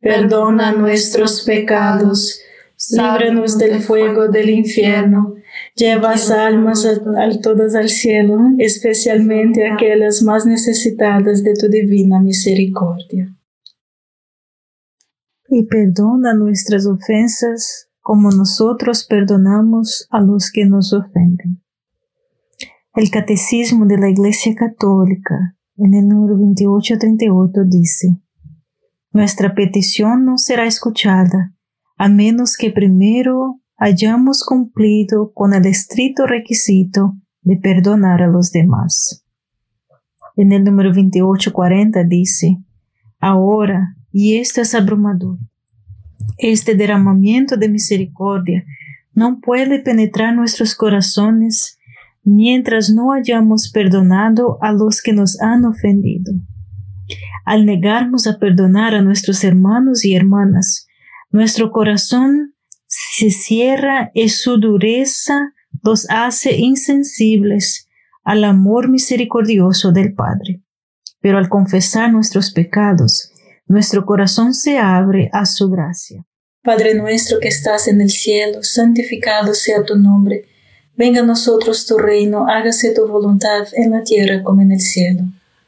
perdona nuestros pecados, líbranos del fuego del infierno, lleva almas a, todas al cielo, especialmente aquellas más necesitadas de tu divina misericordia. Y perdona nuestras ofensas como nosotros perdonamos a los que nos ofenden. El Catecismo de la Iglesia Católica, en el número 2838, dice, nuestra petición no será escuchada a menos que primero hayamos cumplido con el estricto requisito de perdonar a los demás. En el número 2840 dice, ahora, y esto es abrumador, este derramamiento de misericordia no puede penetrar nuestros corazones mientras no hayamos perdonado a los que nos han ofendido. Al negarnos a perdonar a nuestros hermanos y hermanas, nuestro corazón se cierra y su dureza los hace insensibles al amor misericordioso del Padre. Pero al confesar nuestros pecados, nuestro corazón se abre a su gracia. Padre nuestro que estás en el cielo, santificado sea tu nombre. Venga a nosotros tu reino, hágase tu voluntad en la tierra como en el cielo.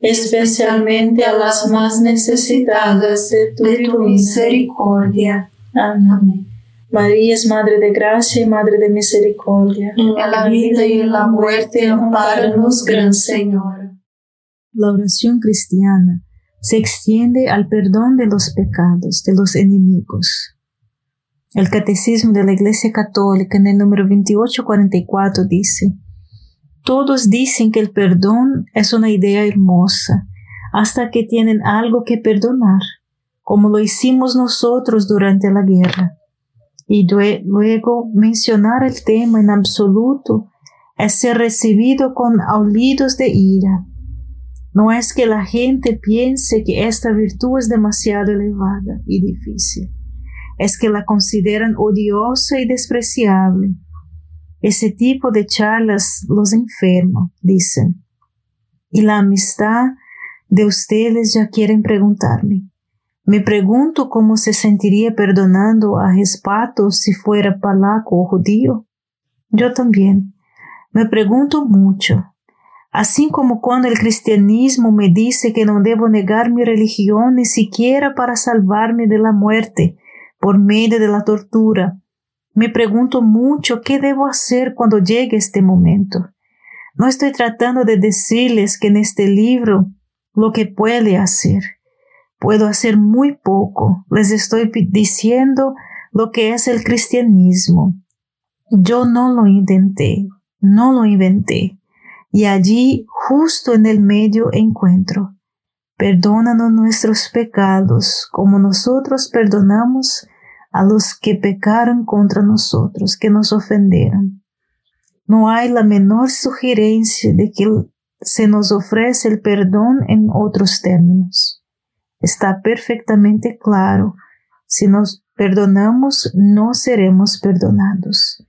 especialmente a las más necesitadas de tu, misericordia. Amén. María es Madre de Gracia y Madre de Misericordia. En la vida y en la muerte, amparanos, Gran Señor. La oración cristiana se extiende al perdón de los pecados de los enemigos. El Catecismo de la Iglesia Católica en el número 2844 dice, Todos dicen que el perdón es una idea hermosa hasta que tienen algo que perdonar, como lo hicimos nosotros durante la guerra. Y luego mencionar el tema en absoluto es ser recibido con aulidos de ira. No es que la gente piense que esta virtud es demasiado elevada y difícil es que la consideran odiosa y despreciable. Ese tipo de charlas los enferma, dicen. Y la amistad de ustedes ya quieren preguntarme. Me pregunto cómo se sentiría perdonando a Gespato si fuera palaco o judío. Yo también. Me pregunto mucho. Así como cuando el cristianismo me dice que no debo negar mi religión ni siquiera para salvarme de la muerte, por medio de la tortura. Me pregunto mucho qué debo hacer cuando llegue este momento. No estoy tratando de decirles que en este libro lo que puede hacer. Puedo hacer muy poco. Les estoy diciendo lo que es el cristianismo. Yo no lo intenté, no lo inventé. Y allí, justo en el medio, encuentro. Perdónanos nuestros pecados, como nosotros perdonamos a los que pecaron contra nosotros, que nos ofendieron. No hay la menor sugerencia de que se nos ofrece el perdón en otros términos. Está perfectamente claro, si nos perdonamos, no seremos perdonados.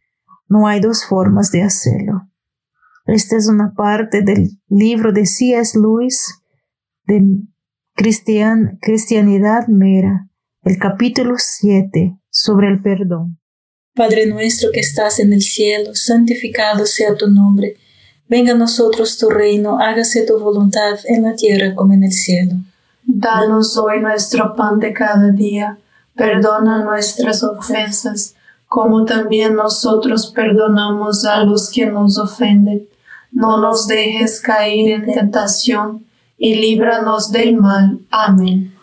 No hay dos formas de hacerlo. Esta es una parte del libro de C.S. Lewis de Cristian, Cristianidad Mera, el capítulo 7 sobre el perdón. Padre nuestro que estás en el cielo, santificado sea tu nombre Venga a nosotros tu reino, hágase tu voluntad en la tierra como en el cielo. Danos hoy nuestro pan de cada día, perdona nuestras ofensas, como también nosotros perdonamos a los que nos ofenden. No nos dejes caer en tentación, y líbranos del mal. Amén.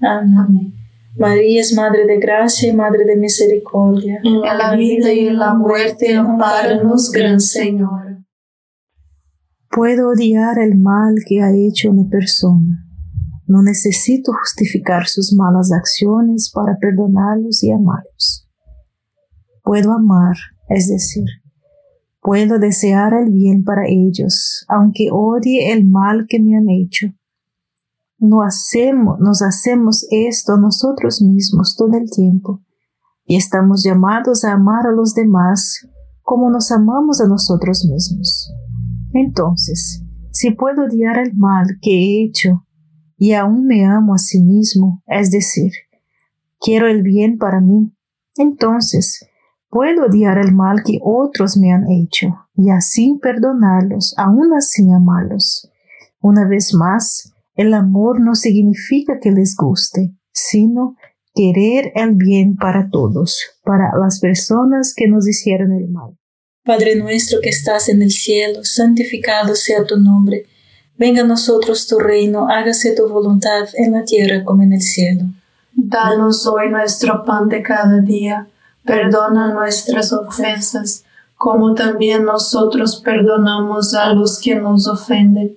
Amén. María es Madre de Gracia y Madre de Misericordia. En la vida y en la muerte, amparanos, Gran Señor. Puedo odiar el mal que ha hecho una persona No necesito justificar sus malas acciones para perdonarlos y amarlos. Puedo amar, es decir, puedo desear el bien para ellos, aunque odie el mal que me han hecho. No hacemos, nos hacemos esto nosotros mismos todo el tiempo y estamos llamados a amar a los demás como nos amamos a nosotros mismos. Entonces, si puedo odiar el mal que he hecho y aún me amo a sí mismo, es decir, quiero el bien para mí, entonces puedo odiar el mal que otros me han hecho y así perdonarlos, aún así amarlos. Una vez más, el amor no significa que les guste, sino querer el bien para todos, para las personas que nos hicieron el mal. Padre nuestro que estás en el cielo, santificado sea tu nombre. Venga a nosotros tu reino, hágase tu voluntad en la tierra como en el cielo. Danos hoy nuestro pan de cada día, perdona nuestras ofensas, como también nosotros perdonamos a los que nos ofenden.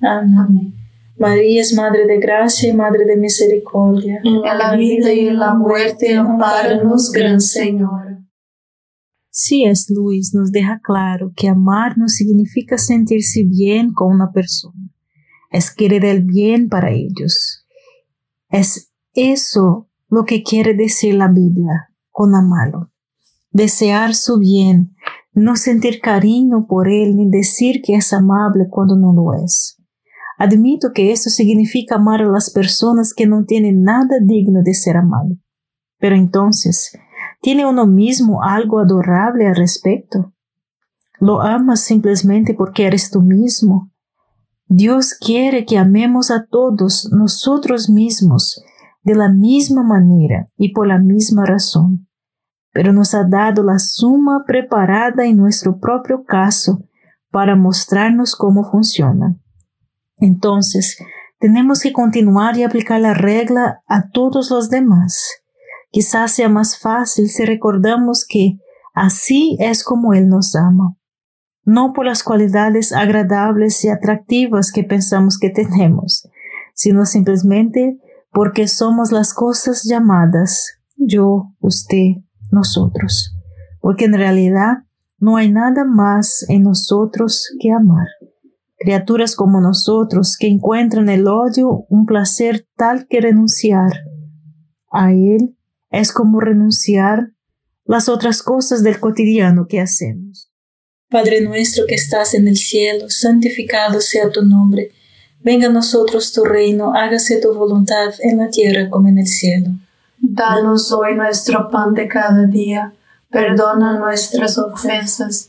Amén. María es Madre de Gracia y Madre de Misericordia. En la vida y en la muerte, amparanos, Gran Señor. C.S. Lewis nos deja claro que amar no significa sentirse bien con una persona, es querer el bien para ellos. Es eso lo que quiere decir la Biblia con amarlo. Desear su bien, no sentir cariño por él ni decir que es amable cuando no lo es. Admito que eso significa amar a las personas que no tienen nada digno de ser amado. Pero entonces, ¿tiene uno mismo algo adorable al respecto? ¿Lo amas simplemente porque eres tú mismo? Dios quiere que amemos a todos nosotros mismos de la misma manera y por la misma razón, pero nos ha dado la suma preparada en nuestro propio caso para mostrarnos cómo funciona. Entonces, tenemos que continuar y aplicar la regla a todos los demás. Quizás sea más fácil si recordamos que así es como Él nos ama, no por las cualidades agradables y atractivas que pensamos que tenemos, sino simplemente porque somos las cosas llamadas yo, usted, nosotros, porque en realidad no hay nada más en nosotros que amar. Criaturas como nosotros que encuentran el odio un placer tal que renunciar a él es como renunciar las otras cosas del cotidiano que hacemos. Padre nuestro que estás en el cielo, santificado sea tu nombre Venga a nosotros tu reino, hágase tu voluntad en la tierra como en el cielo. Danos hoy nuestro pan de cada día, perdona nuestras ofensas,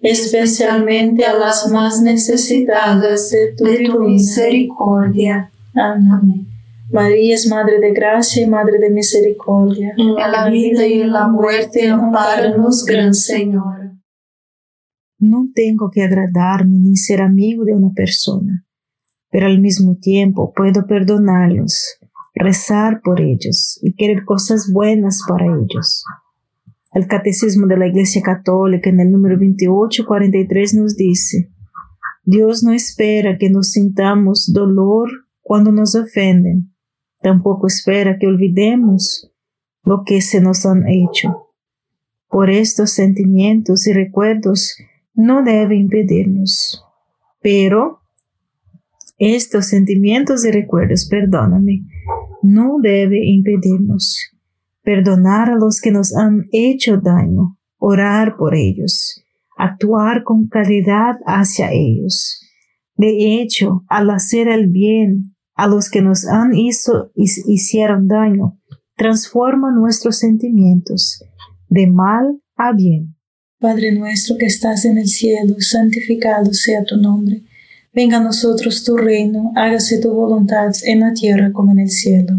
especialmente a las más necesitadas de tu, misericordia. Amén. María es Madre de Gracia y Madre de Misericordia. En la vida y en la muerte, amparanos, Gran Señor. No tengo que agradarme ni ser amigo de una persona, pero al mismo tiempo puedo perdonarlos, rezar por ellos y querer cosas buenas para ellos. El Catecismo de la Iglesia Católica en el número 2843 nos dice, Dios no espera que nos sintamos dolor cuando nos ofenden. Tampoco espera que olvidemos lo que se nos han hecho. Por estos sentimientos y recuerdos no debe impedirnos. Pero estos sentimientos y recuerdos, perdóname, no debe impedirnos perdonar a los que nos han hecho daño, orar por ellos, actuar con caridad hacia ellos. De hecho, al hacer el bien a los que nos han hizo, hicieron daño, transforma nuestros sentimientos de mal a bien. Padre nuestro que estás en el cielo, santificado sea tu nombre. Venga a nosotros tu reino, hágase tu voluntad en la tierra como en el cielo.